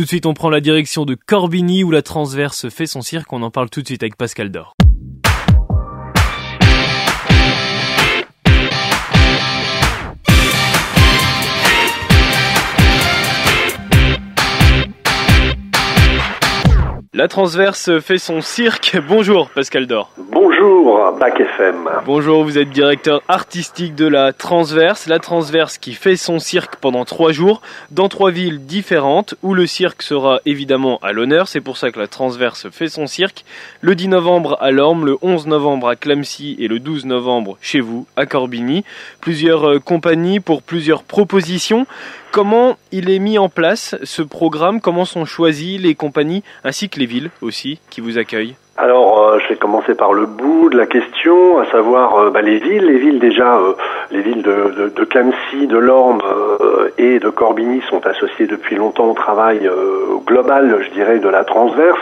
Tout de suite, on prend la direction de Corbigny où la transverse fait son cirque. On en parle tout de suite avec Pascal Dor. La transverse fait son cirque. Bonjour Pascal Dor. Bonjour Bac FM. Bonjour, vous êtes directeur artistique de la transverse. La transverse qui fait son cirque pendant trois jours dans trois villes différentes où le cirque sera évidemment à l'honneur. C'est pour ça que la transverse fait son cirque. Le 10 novembre à Lorme, le 11 novembre à Clamcy et le 12 novembre chez vous à Corbigny. Plusieurs euh, compagnies pour plusieurs propositions. Comment il est mis en place ce programme? Comment sont choisies les compagnies ainsi que les villes aussi qui vous accueillent alors, euh, je vais commencer par le bout de la question, à savoir euh, bah, les villes. Les villes déjà, euh, les villes de, de, de Lorme et de Corbigny sont associées depuis longtemps au travail global, je dirais, de la transverse.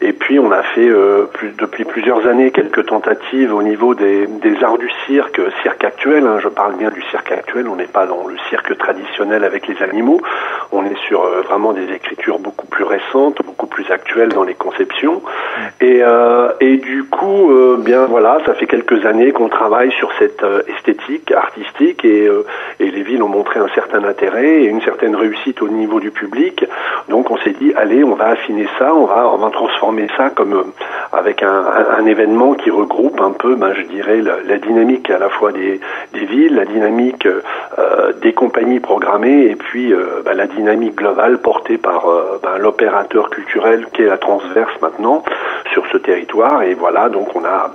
Et puis on a fait euh, plus, depuis plusieurs années quelques tentatives au niveau des, des arts du cirque, cirque actuel. Hein, je parle bien du cirque actuel. On n'est pas dans le cirque traditionnel avec les animaux. On est sur euh, vraiment des écritures beaucoup plus récentes, beaucoup plus actuelles dans les conceptions. Et, euh, et du coup, euh, bien voilà, ça fait quelques années qu'on travaille sur cette esthétique artistique et, et les villes ont montré un certain intérêt et une certaine réussite au niveau du public. Donc on s'est dit, allez, on va affiner ça, on va, on va transformer met ça comme euh, avec un, un, événement qui regroupe un peu, ben, je dirais, la, dynamique à la fois des, des villes, la dynamique euh, des compagnies programmées et puis euh, ben, la dynamique globale portée par ben, l'opérateur culturel qui est la transverse maintenant sur ce territoire. Et voilà, donc on a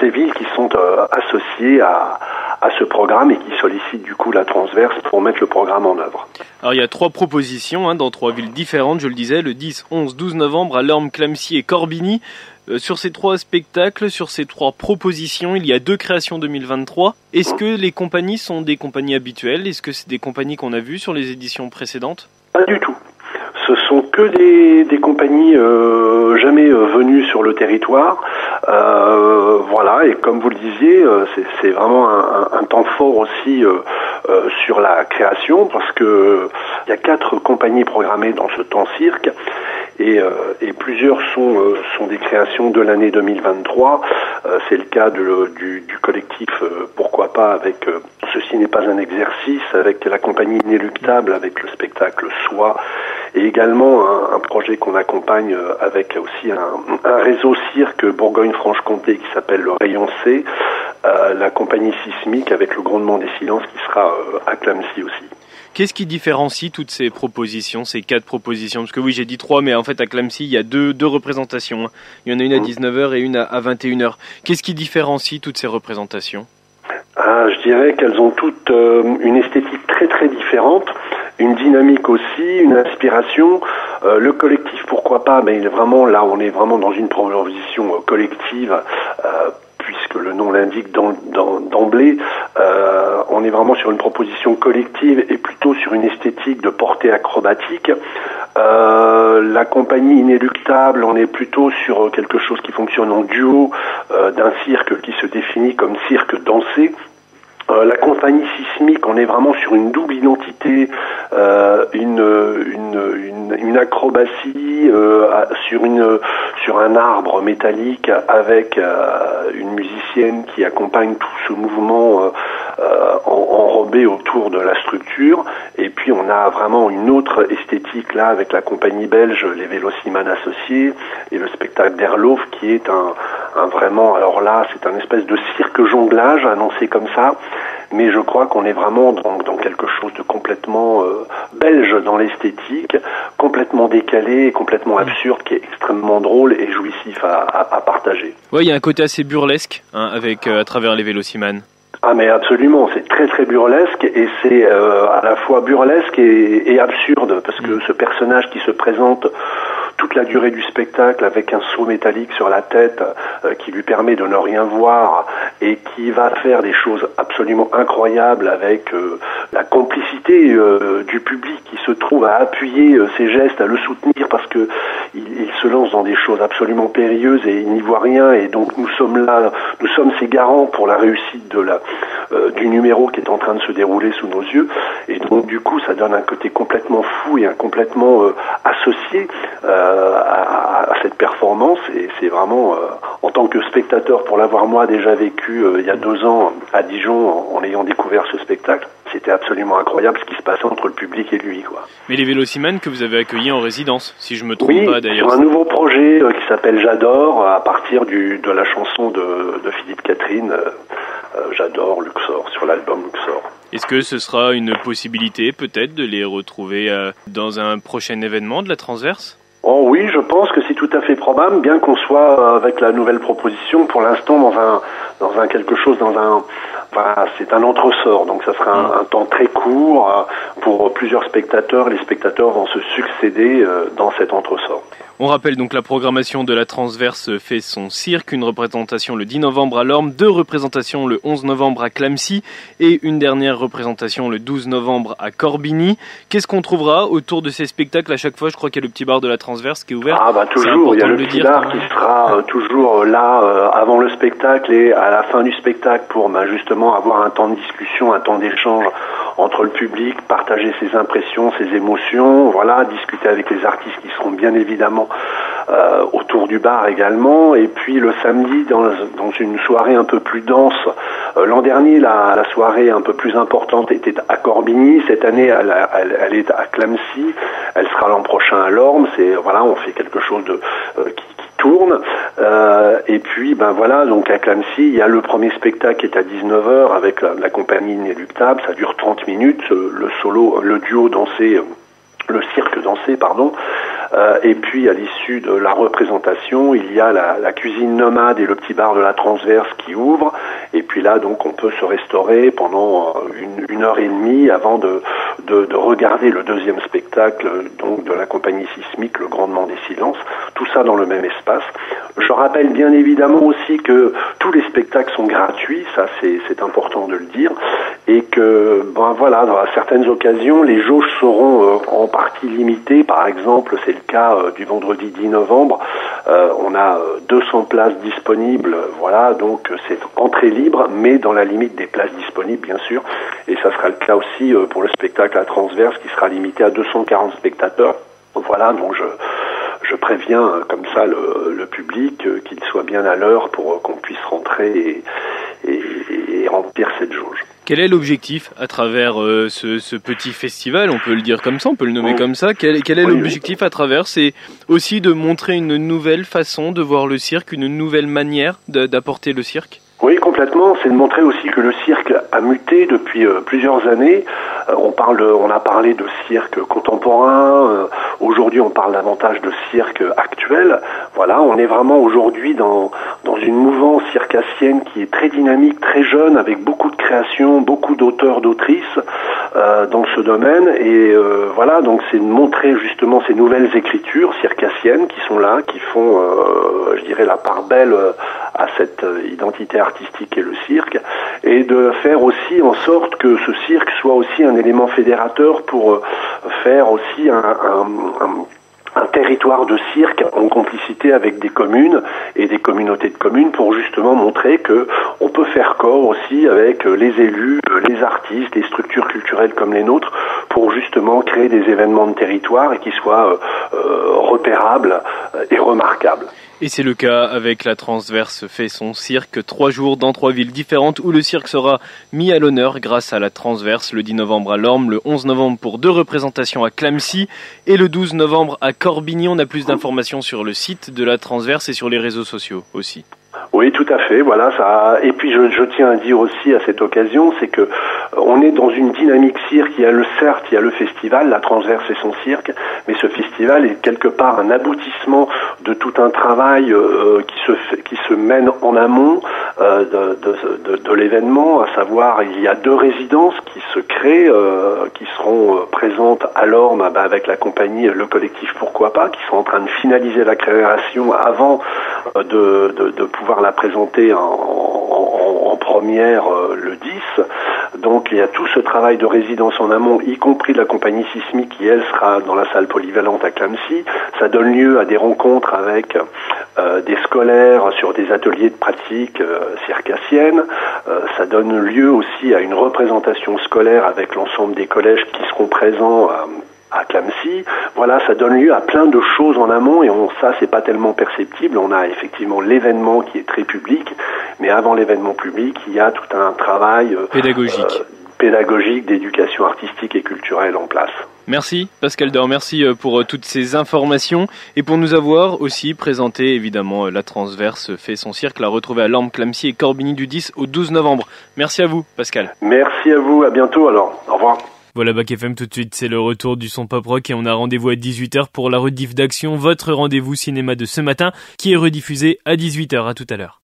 ces villes qui sont associées à, à ce programme et qui sollicite du coup la transverse pour mettre le programme en œuvre. Alors il y a trois propositions hein, dans trois villes différentes, je le disais, le 10, 11, 12 novembre à Lorme, Clamcy et Corbigny. Euh, sur ces trois spectacles, sur ces trois propositions, il y a deux créations 2023. Est-ce que les compagnies sont des compagnies habituelles? Est-ce que c'est des compagnies qu'on a vues sur les éditions précédentes? Pas du tout. Ce sont que des, des compagnies euh, jamais euh, venues sur le territoire. Euh, voilà, et comme vous le disiez, euh, c'est vraiment un, temps fort aussi euh, sur la création parce que il y a quatre compagnies programmées dans ce temps cirque et, et plusieurs sont, sont des créations de l'année 2023. c'est le cas du, du, collectif Pourquoi pas avec Ceci n'est pas un exercice, avec la compagnie Inéluctable, avec le spectacle Soi et également un, un projet qu'on accompagne avec aussi un, un réseau cirque Bourgogne Franche-Comté qui s'appelle le Rayon C, euh, la compagnie sismique avec le grondement des silences qui sera euh, à aussi. Qu'est-ce qui différencie toutes ces propositions, ces quatre propositions? Parce que oui, j'ai dit trois, mais en fait à Clamcy, il y a deux, deux représentations. Il y en a une à 19h mmh. et une à 21h. Qu'est-ce qui différencie toutes ces représentations? Ah, Je dirais qu'elles ont toutes euh, une esthétique très très différente une dynamique aussi, une inspiration. Euh, le collectif, pourquoi pas, mais vraiment là, on est vraiment dans une proposition euh, collective. Euh, puisque le nom l'indique d'emblée, euh, on est vraiment sur une proposition collective et plutôt sur une esthétique de portée acrobatique. Euh, la compagnie inéluctable, on est plutôt sur quelque chose qui fonctionne en duo euh, d'un cirque qui se définit comme cirque dansé, euh, la compagnie sismique, on est vraiment sur une double identité, une, acrobatie euh, sur, une, sur un arbre métallique avec une musicienne qui accompagne tout ce mouvement enrobé autour de la structure. Et puis on a vraiment une autre esthétique là avec la compagnie belge, les Vélociman associés et le spectacle d'Erlof qui est un, un vraiment, alors là c'est un espèce de cirque jonglage annoncé comme ça mais je crois qu'on est vraiment dans, dans, quelque chose de complètement euh, belge dans l'esthétique, complètement décalé, complètement mm. absurde, qui est extrêmement drôle et jouissif à, à, à partager. Oui, il y a un côté assez burlesque hein, avec euh, à travers les Vélocimans. Ah mais absolument, c'est très très burlesque et c'est euh, à la fois burlesque et, et absurde parce que mm. ce personnage qui se présente toute la durée du spectacle avec un saut métallique sur la tête euh, qui lui permet de ne rien voir et qui va faire des choses absolument incroyables avec euh, la complicité euh, du public qui se trouve à appuyer ses gestes, à le soutenir parce que il, se lance dans des choses absolument périlleuses et il n'y voit rien. Et donc nous sommes là, nous sommes ses garants pour la réussite de la, euh, du numéro qui est en train de se dérouler sous nos yeux. Et donc du coup, ça donne un côté complètement fou et un complètement euh, associé euh, à, à, cette performance. Et c'est vraiment, en tant que spectateur, pour l'avoir moi déjà vécu il y a deux ans à Dijon, en, en ayant découvert ce spectacle, c'était absolument incroyable ce qui se passait entre le public et lui. Quoi. Mais les Vélocimènes que vous avez accueillis en résidence, si je me trompe pas d'ailleurs. Un nouveau projet qui s'appelle J'adore, à partir du, de la chanson de, de Philippe Catherine, J'adore Luxor, sur l'album Luxor. Est-ce que ce sera une possibilité peut-être de les retrouver dans un prochain événement de la Transverse? Oh oui, je pense que c'est tout à fait probable, bien qu'on soit avec la nouvelle proposition pour l'instant dans un dans un quelque chose dans un voilà, c'est un entresort, donc ça sera un, mm. un, temps très court euh, pour plusieurs spectateurs. Les spectateurs vont se succéder euh, dans cet entresort. On rappelle donc la programmation de la Transverse fait son cirque, une représentation le 10 novembre à Lorme, deux représentations le 11 novembre à Clamcy et une dernière représentation le 12 novembre à Corbigny. Qu'est-ce qu'on trouvera autour de ces spectacles? À chaque fois Je crois qu'il y a le petit bar de la Transverse qui est ouvert. Ah bah toujours, il y a le, petit bar qui sera euh, toujours là avant le spectacle et à la fin du spectacle pour bah, justement avoir un temps de discussion, un temps d'échange entre le public, partager ses impressions, ses émotions, voilà, discuter avec les artistes qui seront bien évidemment euh, autour du bar également. Et puis le samedi, dans, une soirée un peu plus dense, euh, l'an dernier, la, soirée un peu plus importante était à Corbigny. Cette année, elle, est à Clamcy. Elle sera l'an prochain à Lorme. C'est voilà, on fait quelque chose de euh, qui, tourne. Euh, et puis, ben voilà, donc à Clamcy, il y a le premier spectacle qui est à 19h avec la, la compagnie Inéluctable. Ça dure 30 minutes. Le solo, le duo dansé le cirque dansé, pardon. Euh, et puis à l'issue de la représentation, il y a la, cuisine nomade et le petit bar de la transverse qui ouvre. Et puis là, donc, on peut se restaurer pendant euh, une, une heure et demie avant de, de, de, regarder le deuxième spectacle, donc de la compagnie sismique, le Grandement des Silences. Tout ça dans le même espace. Je rappelle bien évidemment aussi que tous les spectacles sont gratuits, ça c'est important de le dire, et que ben voilà, dans certaines occasions, les jauges seront euh, en partie limitées. Par exemple, c'est le cas euh, du vendredi 10 novembre. Euh, on a 200 places disponibles, voilà, donc c'est entrée libre, mais dans la limite des places disponibles, bien sûr. Et ça sera le cas aussi pour le spectacle à transverse, qui sera limité à 240 spectateurs. Voilà, donc je préviens euh, comme ça le, public euh, qu'il soit bien à l'heure pour euh, qu'on puisse rentrer et, remplir cette jauge. Quel est l'objectif à travers ce, ce, petit festival On peut le dire comme ça, on peut le nommer comme ça. Quel, quel est l'objectif à travers? C'est aussi de montrer une nouvelle façon de voir le cirque, une nouvelle manière d'apporter le cirque? Oui, complètement. C'est de montrer aussi que le cirque a muté depuis euh, plusieurs années. Euh, on parle, on a parlé de cirque contemporain. Euh, aujourd'hui, on parle davantage de cirque actuel. Voilà, on est vraiment aujourd'hui dans dans une mouvance circassienne qui est très dynamique, très jeune, avec beaucoup de créations, beaucoup d'auteurs, d'autrices dans ce domaine. Et voilà, donc c'est de montrer justement ces nouvelles écritures circassiennes qui sont là, qui font, je dirais, la part belle à cette identité artistique et le cirque, et de faire aussi en sorte que ce cirque soit aussi un élément fédérateur pour euh, faire aussi un, un, un un territoire de cirque en complicité avec des communes et des communautés de communes pour justement montrer que on peut faire corps aussi avec les élus, les artistes, les structures culturelles comme les nôtres pour justement créer des événements de territoire et qui soient euh, repérables et remarquables. Et c'est le cas avec la Transverse fait son cirque trois jours dans trois villes différentes où le cirque sera mis à l'honneur grâce à la Transverse le 10 novembre à Lorme, le 11 novembre pour deux représentations à Clamcy et le 12 novembre à Corbigny. On a plus d'informations sur le site de la Transverse et sur les réseaux sociaux aussi. Oui, tout à fait. Voilà ça. Et puis je, je tiens à dire aussi à cette occasion, c'est que euh, on est dans une dynamique cirque. Il y a le certes, il y a le festival, la transverse et son cirque, mais ce festival est quelque part un aboutissement de tout un travail euh, qui se fait, qui se mène en amont euh, de, de, de, l'événement. À savoir, il y a deux résidences qui se créent, euh, qui euh, à l'Orme bah, avec la compagnie, le collectif Pourquoi pas, qui sont en train de finaliser la création avant de, de pouvoir la présenter en, en, en première euh, le 10. Donc il y a tout ce travail de résidence en amont, y compris de la compagnie sismique qui, elle, sera dans la salle polyvalente à Clamcy. Ça donne lieu à des rencontres avec euh, des scolaires sur des ateliers de pratique euh, circassienne. Euh, ça donne lieu aussi à une représentation scolaire avec l'ensemble des collèges qui seront présents à Clamcy. Voilà, ça donne lieu à plein de choses en amont et on, ça, c'est pas tellement perceptible. On a effectivement l'événement qui est très public, mais avant l'événement public, il y a tout un travail euh, pédagogique. Euh, pédagogique d'éducation artistique et culturelle en place. Merci Pascal Dor, merci euh, pour toutes ces informations et pour nous avoir aussi présenté évidemment la transverse fait son cirque, la retrouver à Lorme, Clamcy et Corbigny du 10 au 12 novembre. Merci à vous Pascal. Merci à vous, à bientôt alors. Au revoir. Voilà Bac FM tout de suite, c'est le retour du son pop rock et on a rendez-vous à 18h pour la rediff d'action, votre rendez-vous cinéma de ce matin qui est rediffusé à 18h. À tout à l'heure.